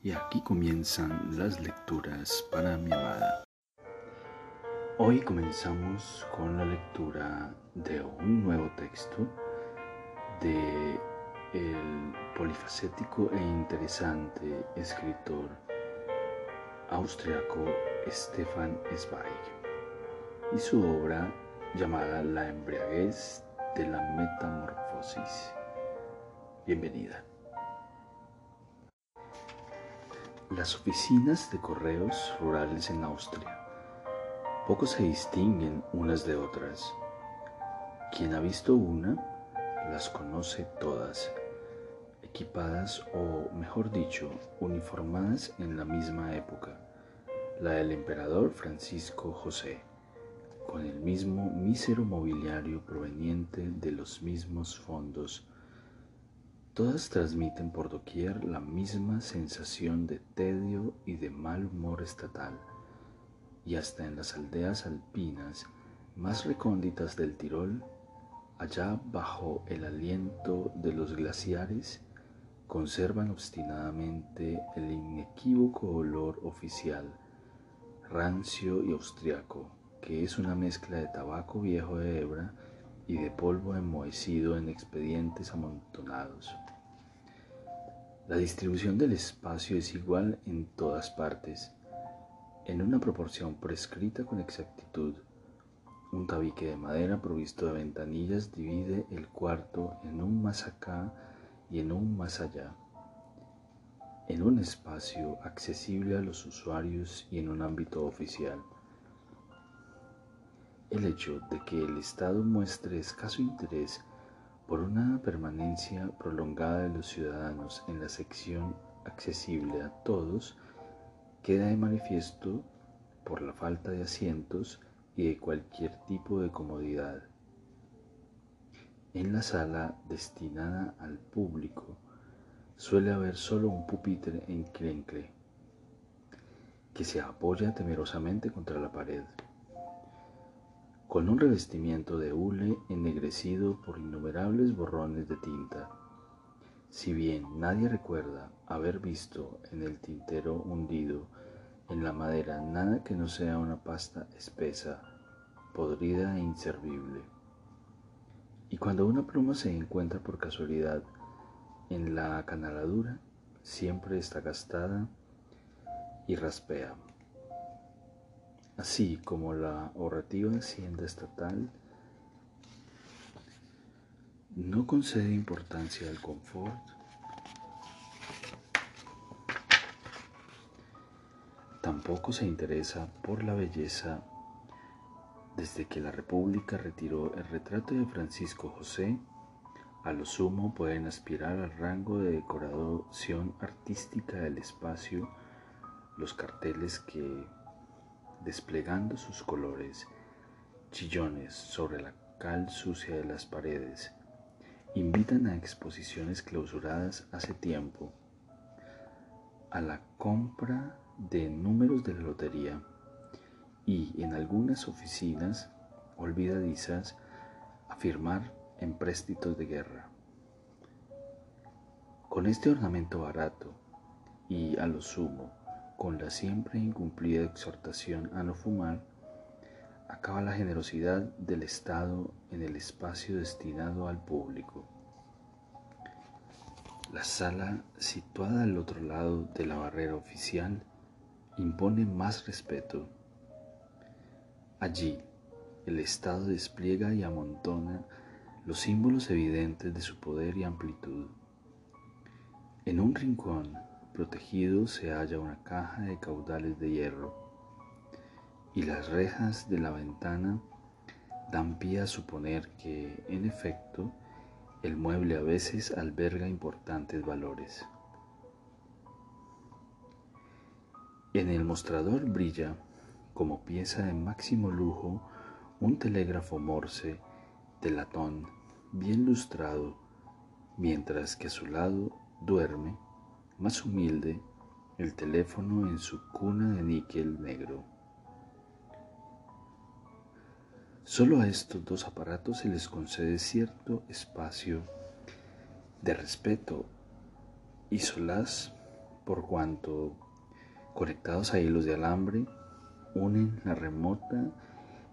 Y aquí comienzan las lecturas para mi amada. Hoy comenzamos con la lectura de un nuevo texto de el polifacético e interesante escritor austriaco Stefan Zweig y su obra llamada La embriaguez de la metamorfosis. Bienvenida. Las oficinas de correos rurales en Austria poco se distinguen unas de otras. Quien ha visto una, las conoce todas, equipadas o, mejor dicho, uniformadas en la misma época, la del emperador Francisco José, con el mismo mísero mobiliario proveniente de los mismos fondos Todas transmiten por doquier la misma sensación de tedio y de mal humor estatal, y hasta en las aldeas alpinas más recónditas del Tirol, allá bajo el aliento de los glaciares, conservan obstinadamente el inequívoco olor oficial, rancio y austriaco, que es una mezcla de tabaco viejo de hebra y de polvo enmohecido en expedientes amontonados. La distribución del espacio es igual en todas partes, en una proporción prescrita con exactitud. Un tabique de madera provisto de ventanillas divide el cuarto en un más acá y en un más allá, en un espacio accesible a los usuarios y en un ámbito oficial. El hecho de que el Estado muestre escaso interés por una permanencia prolongada de los ciudadanos en la sección accesible a todos, queda de manifiesto por la falta de asientos y de cualquier tipo de comodidad. En la sala destinada al público suele haber solo un pupitre en crencle que se apoya temerosamente contra la pared con un revestimiento de hule ennegrecido por innumerables borrones de tinta. Si bien nadie recuerda haber visto en el tintero hundido en la madera nada que no sea una pasta espesa, podrida e inservible. Y cuando una pluma se encuentra por casualidad en la canaladura, siempre está gastada y raspea así como la orativa Hacienda Estatal no concede importancia al confort, tampoco se interesa por la belleza desde que la República retiró el retrato de Francisco José, a lo sumo pueden aspirar al rango de decoración artística del espacio los carteles que desplegando sus colores, chillones sobre la cal sucia de las paredes, invitan a exposiciones clausuradas hace tiempo, a la compra de números de la lotería y en algunas oficinas olvidadizas a firmar empréstitos de guerra. Con este ornamento barato y a lo sumo con la siempre incumplida exhortación a no fumar, acaba la generosidad del Estado en el espacio destinado al público. La sala, situada al otro lado de la barrera oficial, impone más respeto. Allí, el Estado despliega y amontona los símbolos evidentes de su poder y amplitud. En un rincón, protegido se halla una caja de caudales de hierro y las rejas de la ventana dan pie a suponer que, en efecto, el mueble a veces alberga importantes valores. En el mostrador brilla, como pieza de máximo lujo, un telégrafo morse de latón bien lustrado, mientras que a su lado duerme más humilde, el teléfono en su cuna de níquel negro. Solo a estos dos aparatos se les concede cierto espacio de respeto y solaz por cuanto, conectados a hilos de alambre, unen la remota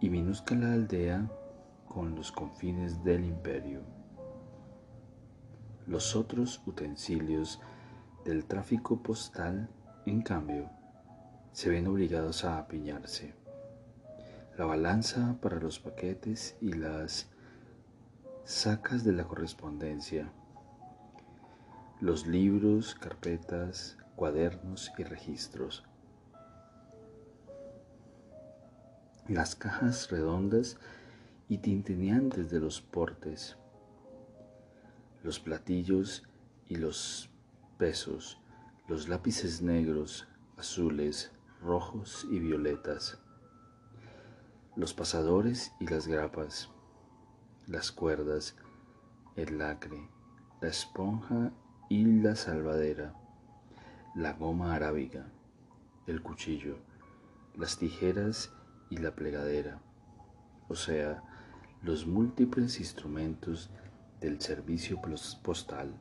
y minúscula aldea con los confines del imperio. Los otros utensilios del tráfico postal, en cambio, se ven obligados a apiñarse. La balanza para los paquetes y las sacas de la correspondencia, los libros, carpetas, cuadernos y registros, las cajas redondas y tintineantes de los portes, los platillos y los pesos, los lápices negros, azules, rojos y violetas, los pasadores y las grapas, las cuerdas, el lacre, la esponja y la salvadera, la goma arábiga, el cuchillo, las tijeras y la plegadera, o sea, los múltiples instrumentos del servicio postal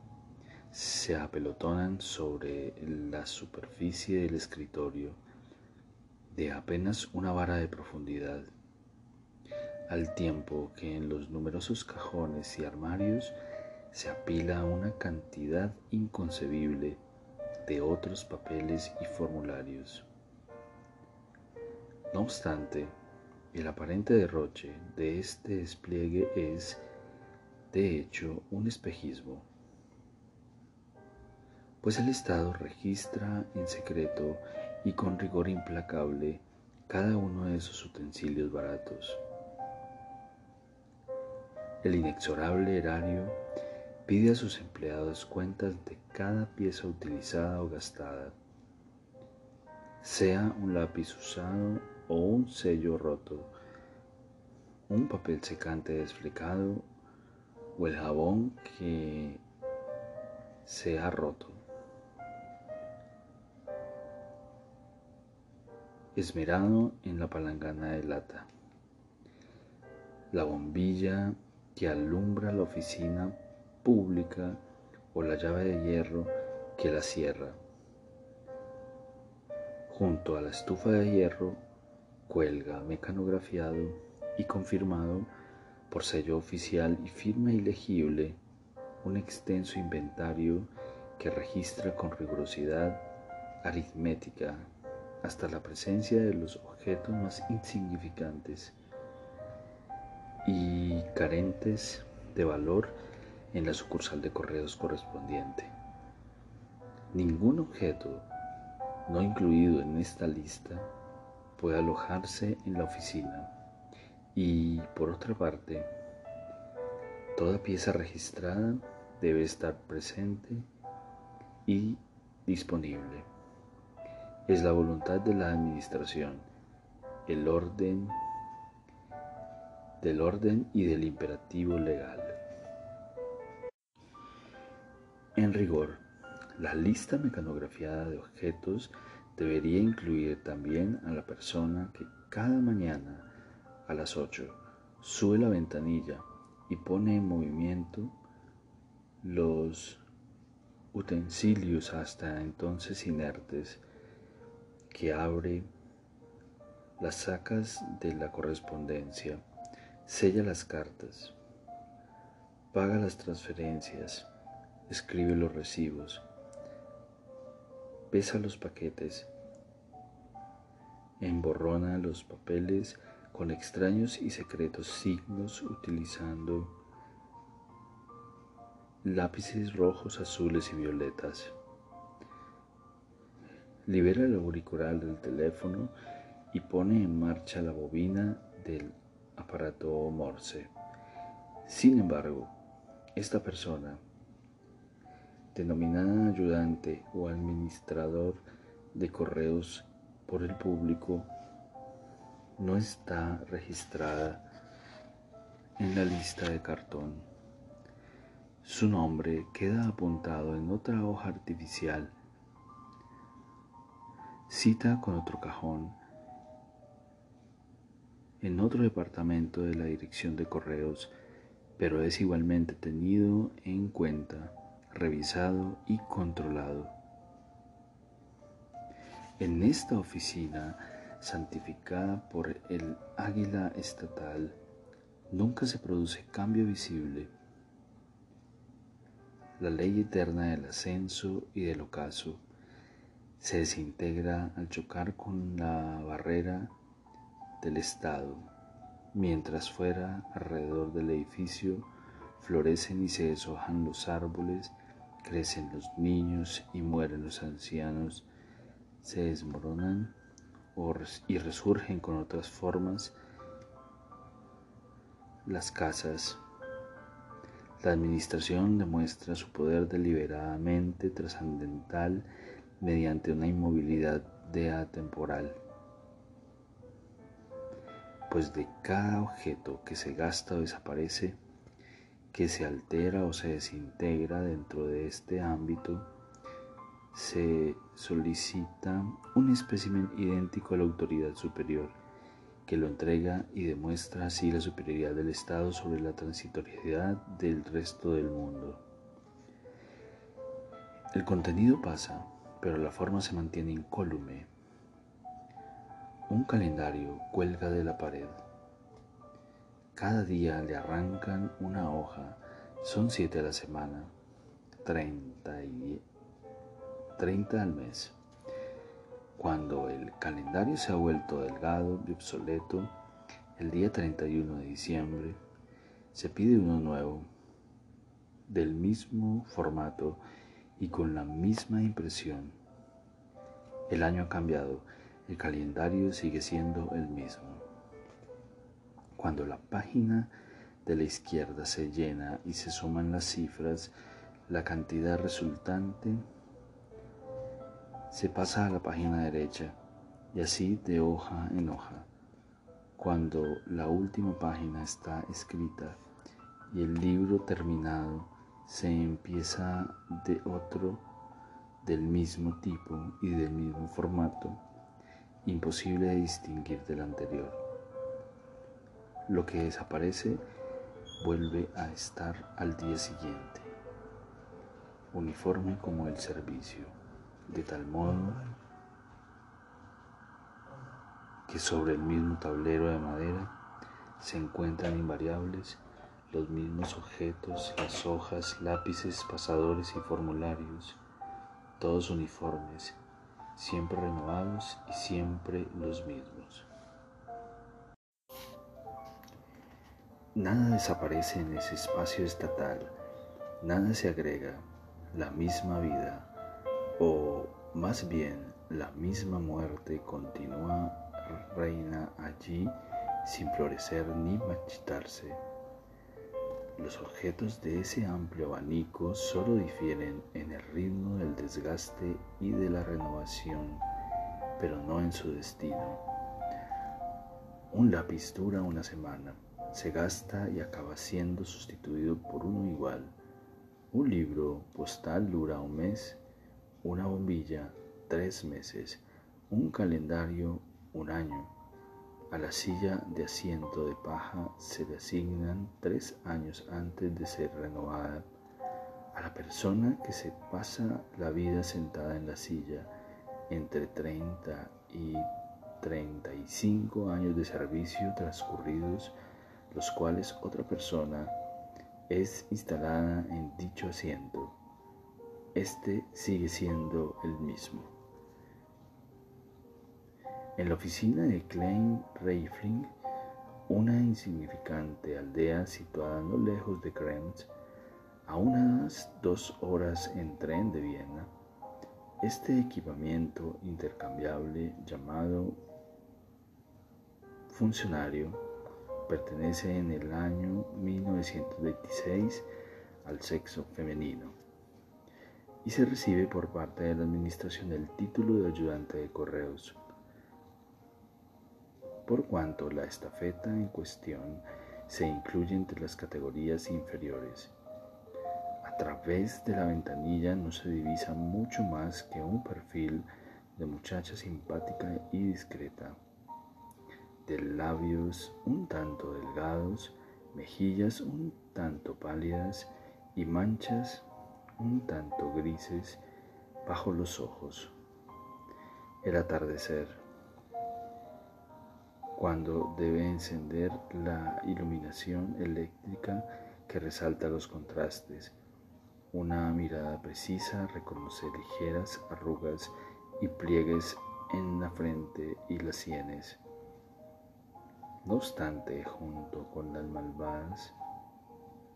se apelotonan sobre la superficie del escritorio de apenas una vara de profundidad, al tiempo que en los numerosos cajones y armarios se apila una cantidad inconcebible de otros papeles y formularios. No obstante, el aparente derroche de este despliegue es, de hecho, un espejismo, pues el Estado registra en secreto y con rigor implacable cada uno de esos utensilios baratos. El inexorable erario pide a sus empleados cuentas de cada pieza utilizada o gastada, sea un lápiz usado o un sello roto, un papel secante desflecado o el jabón que se ha roto. Esmerado en la palangana de lata. La bombilla que alumbra la oficina pública o la llave de hierro que la cierra. Junto a la estufa de hierro cuelga mecanografiado y confirmado por sello oficial y firma ilegible un extenso inventario que registra con rigurosidad aritmética hasta la presencia de los objetos más insignificantes y carentes de valor en la sucursal de correos correspondiente. Ningún objeto no incluido en esta lista puede alojarse en la oficina y, por otra parte, toda pieza registrada debe estar presente y disponible es la voluntad de la administración, el orden del orden y del imperativo legal. En rigor, la lista mecanografiada de objetos debería incluir también a la persona que cada mañana a las 8 sube la ventanilla y pone en movimiento los utensilios hasta entonces inertes que abre las sacas de la correspondencia, sella las cartas, paga las transferencias, escribe los recibos, pesa los paquetes, emborrona los papeles con extraños y secretos signos utilizando lápices rojos, azules y violetas libera el auricular del teléfono y pone en marcha la bobina del aparato Morse. Sin embargo, esta persona, denominada ayudante o administrador de correos por el público, no está registrada en la lista de cartón. Su nombre queda apuntado en otra hoja artificial cita con otro cajón en otro departamento de la dirección de correos, pero es igualmente tenido en cuenta, revisado y controlado. En esta oficina, santificada por el águila estatal, nunca se produce cambio visible. La ley eterna del ascenso y del ocaso se desintegra al chocar con la barrera del Estado, mientras fuera alrededor del edificio florecen y se deshojan los árboles, crecen los niños y mueren los ancianos se desmoronan y resurgen con otras formas las casas. La administración demuestra su poder deliberadamente trascendental mediante una inmovilidad de atemporal. Pues de cada objeto que se gasta o desaparece, que se altera o se desintegra dentro de este ámbito, se solicita un espécimen idéntico a la autoridad superior, que lo entrega y demuestra así la superioridad del Estado sobre la transitoriedad del resto del mundo. El contenido pasa, pero la forma se mantiene incólume. Un calendario cuelga de la pared. Cada día le arrancan una hoja, son siete a la semana, treinta y 30 al mes. Cuando el calendario se ha vuelto delgado y obsoleto, el día 31 de diciembre se pide uno nuevo, del mismo formato y con la misma impresión. El año ha cambiado, el calendario sigue siendo el mismo. Cuando la página de la izquierda se llena y se suman las cifras, la cantidad resultante se pasa a la página derecha y así de hoja en hoja. Cuando la última página está escrita y el libro terminado, se empieza de otro del mismo tipo y del mismo formato, imposible de distinguir del anterior. Lo que desaparece vuelve a estar al día siguiente, uniforme como el servicio de tal modo que sobre el mismo tablero de madera se encuentran invariables los mismos objetos, las hojas, lápices, pasadores y formularios, todos uniformes, siempre renovados y siempre los mismos. Nada desaparece en ese espacio estatal, nada se agrega, la misma vida o más bien la misma muerte continúa reina allí sin florecer ni marchitarse. Los objetos de ese amplio abanico solo difieren en el ritmo del desgaste y de la renovación, pero no en su destino. Un lápiz dura una semana, se gasta y acaba siendo sustituido por uno igual. Un libro postal dura un mes una bombilla tres meses, un calendario un año. A la silla de asiento de paja se le asignan tres años antes de ser renovada. A la persona que se pasa la vida sentada en la silla entre 30 y 35 años de servicio transcurridos, los cuales otra persona es instalada en dicho asiento este sigue siendo el mismo. En la oficina de Klein Reifling, una insignificante aldea situada no lejos de Krems, a unas dos horas en tren de Viena, este equipamiento intercambiable llamado funcionario pertenece en el año 1926 al sexo femenino y se recibe por parte de la Administración el título de ayudante de correos, por cuanto la estafeta en cuestión se incluye entre las categorías inferiores. A través de la ventanilla no se divisa mucho más que un perfil de muchacha simpática y discreta, de labios un tanto delgados, mejillas un tanto pálidas y manchas un tanto grises bajo los ojos. el atardecer, cuando debe encender la iluminación eléctrica que resalta los contrastes. Una mirada precisa reconoce ligeras arrugas y pliegues en la frente y las sienes. No obstante, junto con las malvas,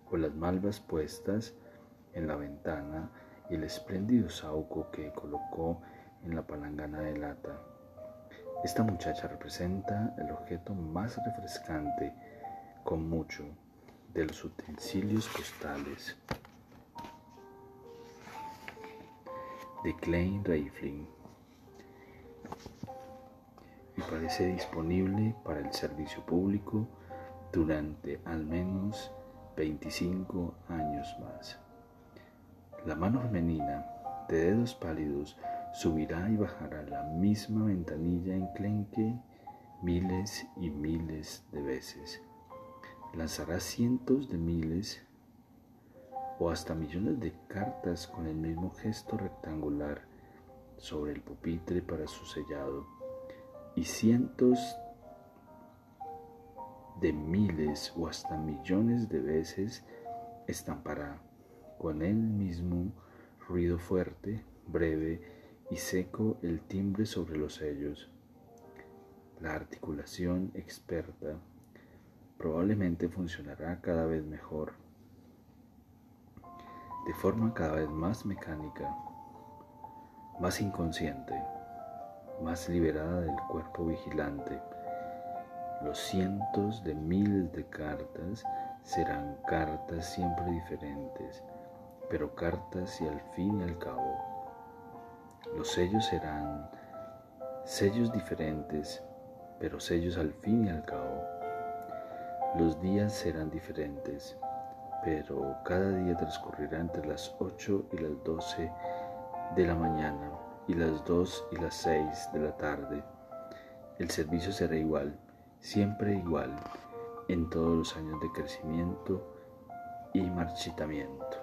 con las malvas puestas en la ventana y el espléndido sauco que colocó en la palangana de lata, esta muchacha representa el objeto más refrescante con mucho de los utensilios postales de Klein Reifling y parece disponible para el servicio público durante al menos 25 años más. La mano femenina, de dedos pálidos, subirá y bajará la misma ventanilla enclenque miles y miles de veces. Lanzará cientos de miles o hasta millones de cartas con el mismo gesto rectangular sobre el pupitre para su sellado y cientos de miles o hasta millones de veces estampará con el mismo ruido fuerte, breve y seco el timbre sobre los sellos. La articulación experta probablemente funcionará cada vez mejor, de forma cada vez más mecánica, más inconsciente más liberada del cuerpo vigilante. Los cientos de miles de cartas serán cartas siempre diferentes, pero cartas y al fin y al cabo. Los sellos serán sellos diferentes, pero sellos al fin y al cabo. Los días serán diferentes, pero cada día transcurrirá entre las 8 y las 12 de la mañana y las 2 y las 6 de la tarde. El servicio será igual, siempre igual, en todos los años de crecimiento y marchitamiento.